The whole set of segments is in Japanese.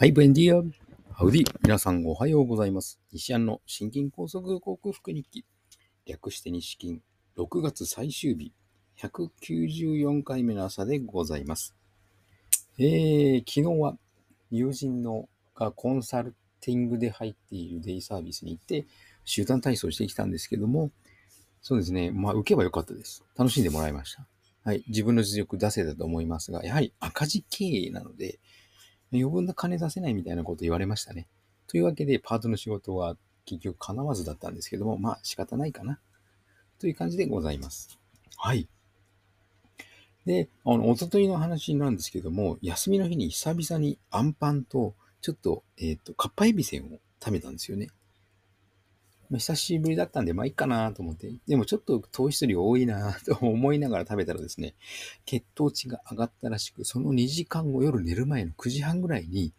はい、ブエンディア。ハウディ。皆さんおはようございます。西安の心筋梗塞克服日記。略して西金。6月最終日。194回目の朝でございます。えー、昨日は友人のがコンサルティングで入っているデイサービスに行って集団体操してきたんですけども、そうですね。まあ、受けばよかったです。楽しんでもらいました。はい。自分の実力出せたと思いますが、やはり赤字経営なので、余分な金出せないみたいなこと言われましたね。というわけで、パートの仕事は結局叶わずだったんですけども、まあ仕方ないかな。という感じでございます。はい。で、あの、おとといの話なんですけども、休みの日に久々にアンパンと、ちょっと、えっ、ー、と、かっぱえびせんを食べたんですよね。久しぶりだったんで、まあいいかなと思って。でもちょっと糖質量多いな と思いながら食べたらですね、血糖値が上がったらしく、その2時間後、夜寝る前の9時半ぐらいに、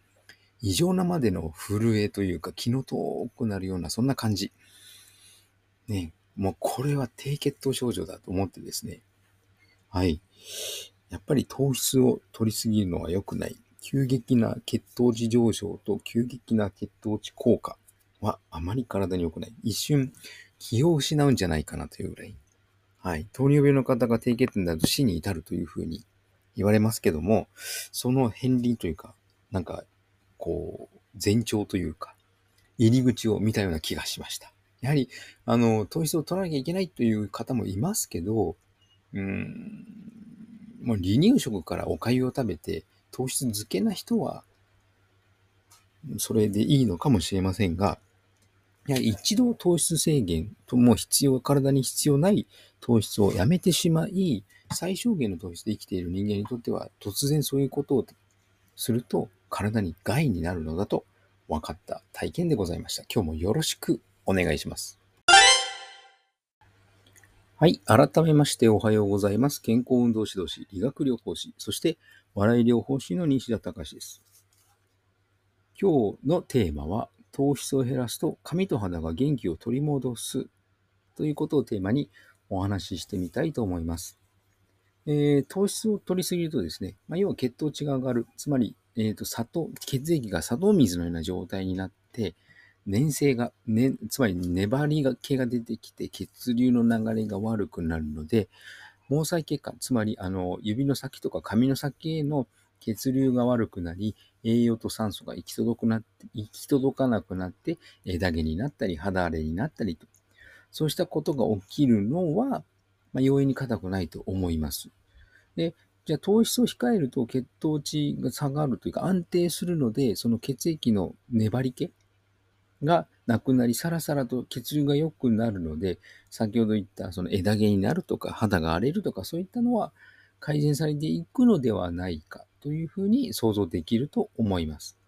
異常なまでの震えというか、気の遠くなるような、そんな感じ。ね、もうこれは低血糖症状だと思ってですね。はい。やっぱり糖質を取りすぎるのは良くない。急激な血糖値上昇と急激な血糖値効果はあまり体に良くない。一瞬気を失うんじゃないかなというぐらい。はい。糖尿病の方が低血糖になると死に至るというふうに言われますけども、その片鱗というか、なんか、こう、前兆というか、入り口を見たような気がしました。やはり、あの、糖質を取らなきゃいけないという方もいますけど、うん、もう離乳食からお粥を食べて糖質漬けな人は、それでいいのかもしれませんが、や一度糖質制限とも必要、体に必要ない糖質をやめてしまい、最小限の糖質で生きている人間にとっては、突然そういうことをすると体に害になるのだと分かった体験でございました。今日もよろしくお願いします。はい。改めましておはようございます。健康運動指導士、理学療法士、そして笑い療法士の西田隆です。今日のテーマは、糖質を減らすと髪と肌が元気を取り戻すということをテーマにお話ししてみたいと思います。えー、糖質を取りすぎるとですね、まあ、要は血糖値が上がる。つまり、えーと、砂糖、血液が砂糖水のような状態になって、粘性が、ね、つまり粘りが気が出てきて血流の流れが悪くなるので、毛細血管、つまりあの指の先とか髪の先への血流が悪くなり、栄養と酸素が行き届くなって、行き届かなくなって、枝毛になったり、肌荒れになったりと、そうしたことが起きるのは、まあ、容易に硬くないと思います。で、じゃあ糖質を控えると血糖値が下がるというか安定するので、その血液の粘り気がなくなり、さらさらと血流が良くなるので、先ほど言ったその枝毛になるとか、肌が荒れるとか、そういったのは改善されていくのではないかというふうに想像できると思います。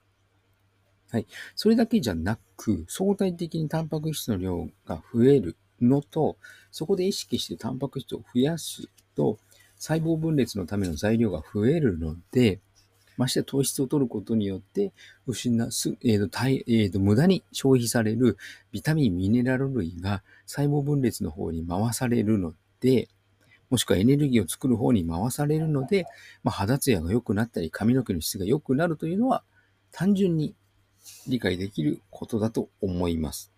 はい。それだけじゃなく、相対的にタンパク質の量が増えるのと、そこで意識してタンパク質を増やすと、細胞分裂のための材料が増えるので、まして糖質を取ることによって、失す、えーとえーと、無駄に消費されるビタミン、ミネラル類が細胞分裂の方に回されるので、もしくはエネルギーを作る方に回されるので、まあ、肌ツヤが良くなったり、髪の毛の質が良くなるというのは、単純に理解できることだと思います。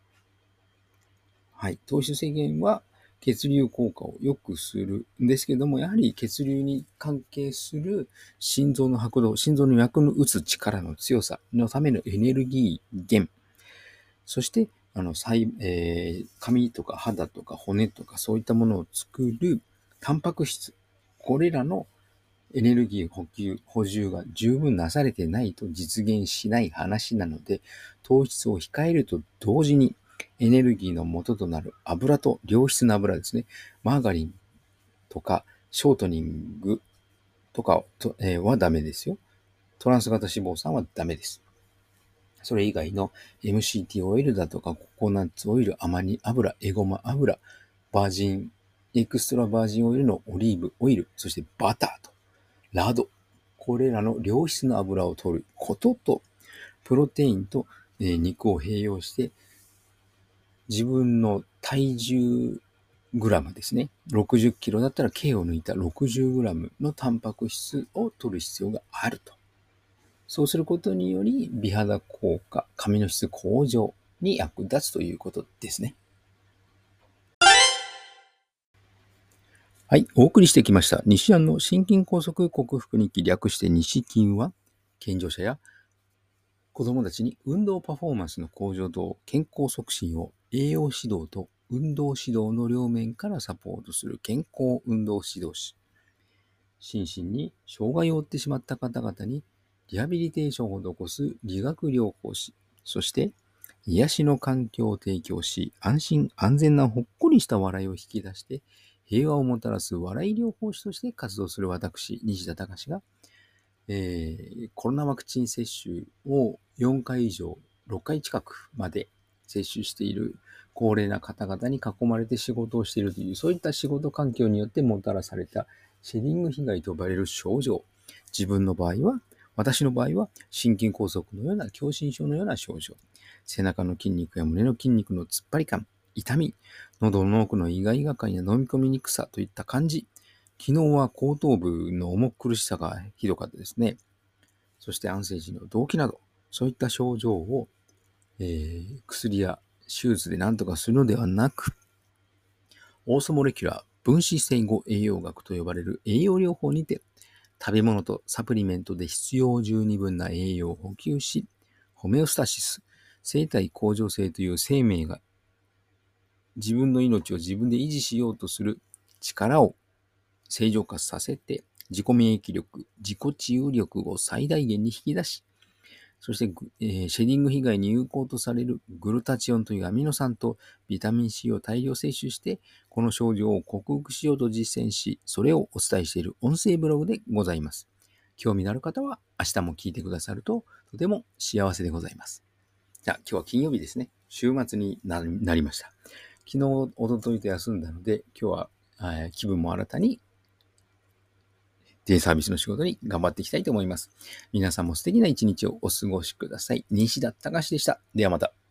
はい。糖質制限は血流効果を良くするんですけども、やはり血流に関係する心臓の拍動、心臓の脈の打つ力の強さのためのエネルギー源、そして、あの、えー、髪とか肌とか骨とかそういったものを作るタンパク質、これらのエネルギー補給、補充が十分なされてないと実現しない話なので、糖質を控えると同時にエネルギーの元となる油と良質な油ですね。マーガリンとかショートニングとかと、えー、はダメですよ。トランス型脂肪酸はダメです。それ以外の MCT オイルだとかココナッツオイル、アマニ油、エゴマ油、バージンエクストラバージンオイルのオリーブオイル、そしてバターと、ラド、これらの良質の油を取ることと、プロテインと、肉を併用して、自分の体重グラムですね。60キロだったら K を抜いた60グラムのタンパク質を取る必要があるとそうすることにより、美肌効果、髪の質向上に役立つということですね。はい、お送りしてきました。西安の心筋梗塞克服日記略して西筋は、健常者や子供たちに運動パフォーマンスの向上と健康促進を栄養指導と運動指導の両面からサポートする健康運動指導士。心身に障害を負ってしまった方々にリハビリテーションを施す理学療法士。そして癒しの環境を提供し、安心安全なほっこりした笑いを引き出して平和をもたらす笑い療法士として活動する私、西田隆が、えー、コロナワクチン接種を4回以上、6回近くまで接種している高齢な方々に囲まれて仕事をしているという、そういった仕事環境によってもたらされたシェディング被害と呼ばれる症状。自分の場合は、私の場合は、心筋梗塞のような狭心症のような症状。背中の筋肉や胸の筋肉の突っ張り感、痛み、喉の奥のイガイガ感や飲み込みにくさといった感じ。昨日は後頭部の重苦しさがひどかったですね。そして安静時の動悸など、そういった症状を、えー、薬や手術で何とかするのではなく、オーソモレキュラー分子整合栄養学と呼ばれる栄養療法にて、食べ物とサプリメントで必要十二分な栄養を補給し、ホメオスタシス、生体向上性という生命が自分の命を自分で維持しようとする力を正常化させて、自己免疫力、自己治癒力を最大限に引き出し、そして、えー、シェディング被害に有効とされるグルタチオンというアミノ酸とビタミン C を大量摂取して、この症状を克服しようと実践し、それをお伝えしている音声ブログでございます。興味のある方は明日も聞いてくださるととても幸せでございます。じゃあ今日は金曜日ですね。週末になりました。昨日、おとといと休んだので、今日は、え、気分も新たに、デイサービスの仕事に頑張っていきたいと思います。皆さんも素敵な一日をお過ごしください。西田隆でした。ではまた。